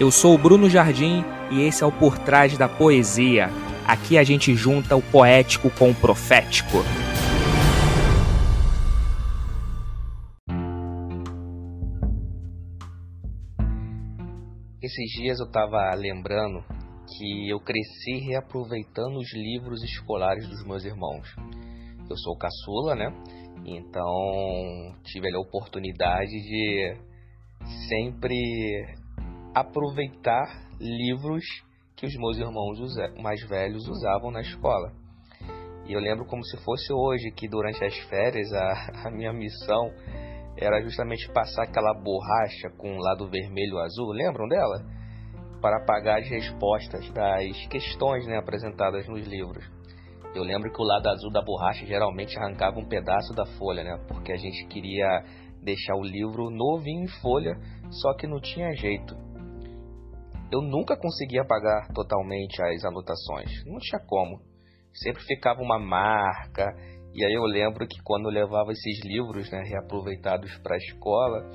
Eu sou o Bruno Jardim e esse é o Por Trás da Poesia. Aqui a gente junta o poético com o profético. Esses dias eu estava lembrando que eu cresci reaproveitando os livros escolares dos meus irmãos. Eu sou caçula, né? Então tive a oportunidade de sempre aproveitar livros que os meus irmãos mais velhos usavam na escola. E eu lembro como se fosse hoje que durante as férias a, a minha missão era justamente passar aquela borracha com lado vermelho azul, lembram dela? Para apagar as respostas das questões né, apresentadas nos livros. Eu lembro que o lado azul da borracha geralmente arrancava um pedaço da folha, né? Porque a gente queria deixar o livro novinho em folha, só que não tinha jeito. Eu nunca conseguia apagar totalmente as anotações, não tinha como. Sempre ficava uma marca, e aí eu lembro que quando eu levava esses livros, né, reaproveitados para a escola,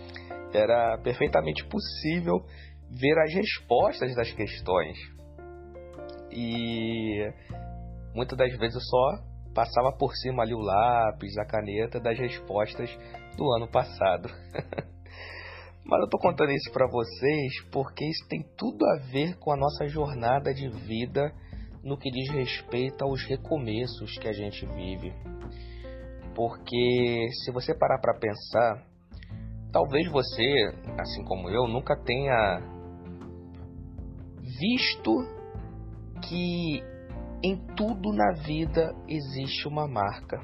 era perfeitamente possível ver as respostas das questões. E muitas das vezes eu só passava por cima ali o lápis, a caneta das respostas do ano passado. Mas eu tô contando isso para vocês porque isso tem tudo a ver com a nossa jornada de vida no que diz respeito aos recomeços que a gente vive. Porque se você parar para pensar, talvez você, assim como eu, nunca tenha visto que em tudo na vida existe uma marca.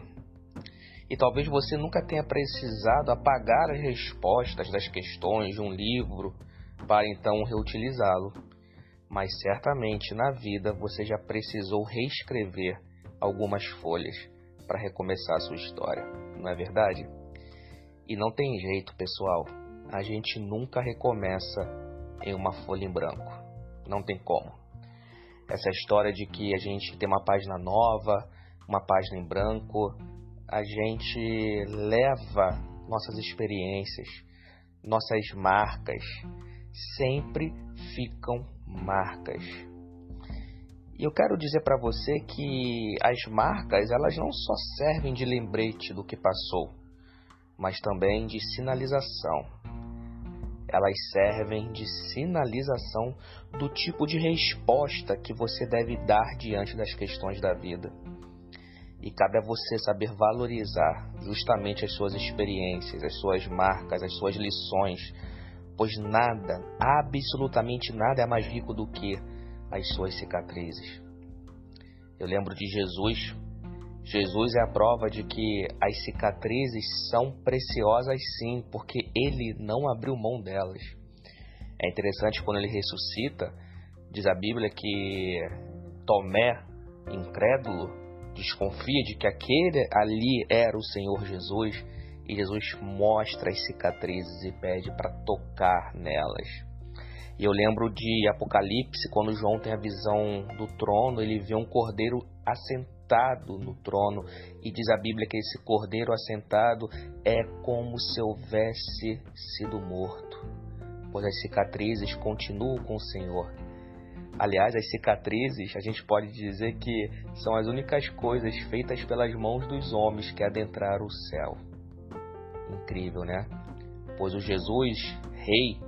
E talvez você nunca tenha precisado apagar as respostas das questões de um livro para então reutilizá-lo. Mas certamente na vida você já precisou reescrever algumas folhas para recomeçar a sua história, não é verdade? E não tem jeito, pessoal. A gente nunca recomeça em uma folha em branco. Não tem como essa história de que a gente tem uma página nova, uma página em branco, a gente leva nossas experiências, nossas marcas, sempre ficam marcas. E eu quero dizer para você que as marcas, elas não só servem de lembrete do que passou, mas também de sinalização elas servem de sinalização do tipo de resposta que você deve dar diante das questões da vida. E cabe a você saber valorizar justamente as suas experiências, as suas marcas, as suas lições, pois nada, absolutamente nada é mais rico do que as suas cicatrizes. Eu lembro de Jesus Jesus é a prova de que as cicatrizes são preciosas sim, porque ele não abriu mão delas. É interessante quando ele ressuscita, diz a Bíblia que Tomé, incrédulo, desconfia de que aquele ali era o Senhor Jesus e Jesus mostra as cicatrizes e pede para tocar nelas. E eu lembro de Apocalipse, quando João tem a visão do trono, ele vê um cordeiro assentado no trono, e diz a Bíblia que esse cordeiro assentado é como se houvesse sido morto, pois as cicatrizes continuam com o Senhor. Aliás, as cicatrizes, a gente pode dizer que são as únicas coisas feitas pelas mãos dos homens que adentraram o céu. Incrível, né? Pois o Jesus Rei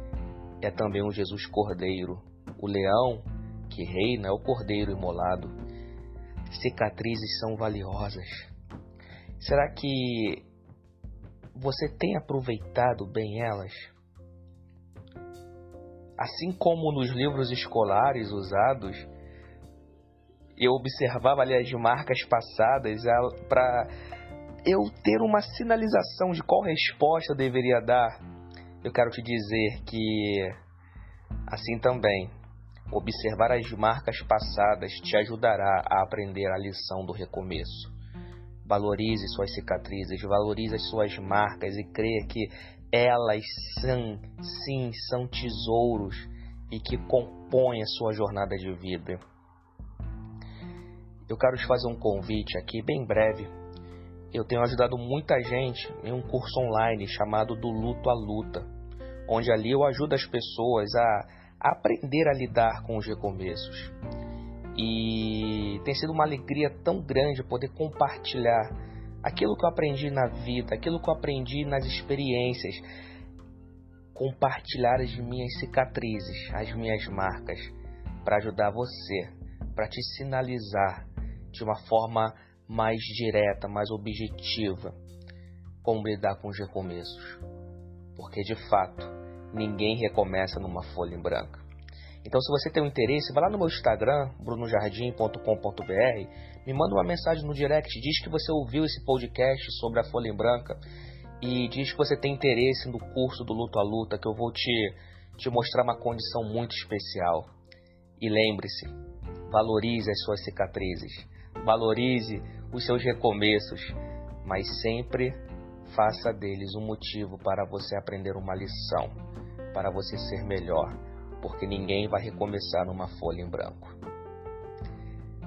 é também um Jesus Cordeiro. O leão que reina é o Cordeiro imolado cicatrizes são valiosas? Será que você tem aproveitado bem elas? Assim como nos livros escolares usados, eu observava ali as marcas passadas para eu ter uma sinalização de qual resposta eu deveria dar. Eu quero te dizer que assim também Observar as marcas passadas te ajudará a aprender a lição do recomeço. Valorize suas cicatrizes, valorize as suas marcas e creia que elas são, sim, são tesouros e que compõem a sua jornada de vida. Eu quero te fazer um convite aqui bem breve. Eu tenho ajudado muita gente em um curso online chamado Do Luto à Luta, onde ali eu ajudo as pessoas a aprender a lidar com os recomeços. E tem sido uma alegria tão grande poder compartilhar aquilo que eu aprendi na vida, aquilo que eu aprendi nas experiências, compartilhar as minhas cicatrizes, as minhas marcas, para ajudar você, para te sinalizar de uma forma mais direta, mais objetiva, como lidar com os recomeços. Porque de fato, ninguém recomeça numa folha em branca. Então, se você tem um interesse, vá lá no meu Instagram, brunojardim.com.br, me manda uma mensagem no direct, diz que você ouviu esse podcast sobre a folha em branca e diz que você tem interesse no curso do Luto a Luta, que eu vou te, te mostrar uma condição muito especial. E lembre-se, valorize as suas cicatrizes, valorize os seus recomeços, mas sempre faça deles um motivo para você aprender uma lição, para você ser melhor, porque ninguém vai recomeçar numa folha em branco.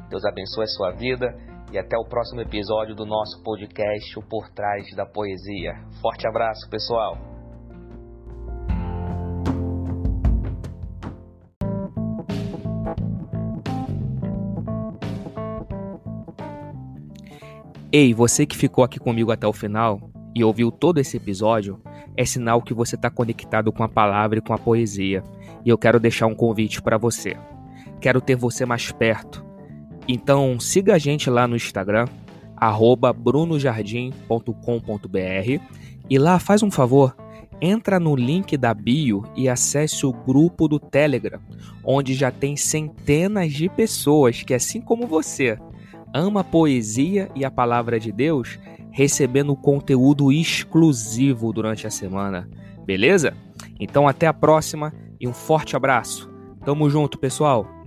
Deus abençoe a sua vida e até o próximo episódio do nosso podcast O Por Trás da Poesia. Forte abraço, pessoal! Ei, você que ficou aqui comigo até o final e ouviu todo esse episódio, é sinal que você está conectado com a palavra e com a poesia. E eu quero deixar um convite para você. Quero ter você mais perto então siga a gente lá no Instagram, brunojardim.com.br e lá faz um favor, entra no link da bio e acesse o grupo do Telegram, onde já tem centenas de pessoas que, assim como você, ama a poesia e a palavra de Deus, recebendo conteúdo exclusivo durante a semana. Beleza? Então até a próxima e um forte abraço. Tamo junto, pessoal!